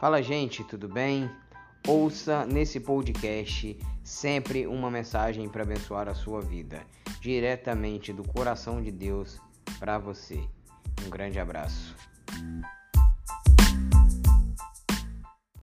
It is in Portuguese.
Fala, gente, tudo bem? Ouça nesse podcast sempre uma mensagem para abençoar a sua vida, diretamente do coração de Deus para você. Um grande abraço.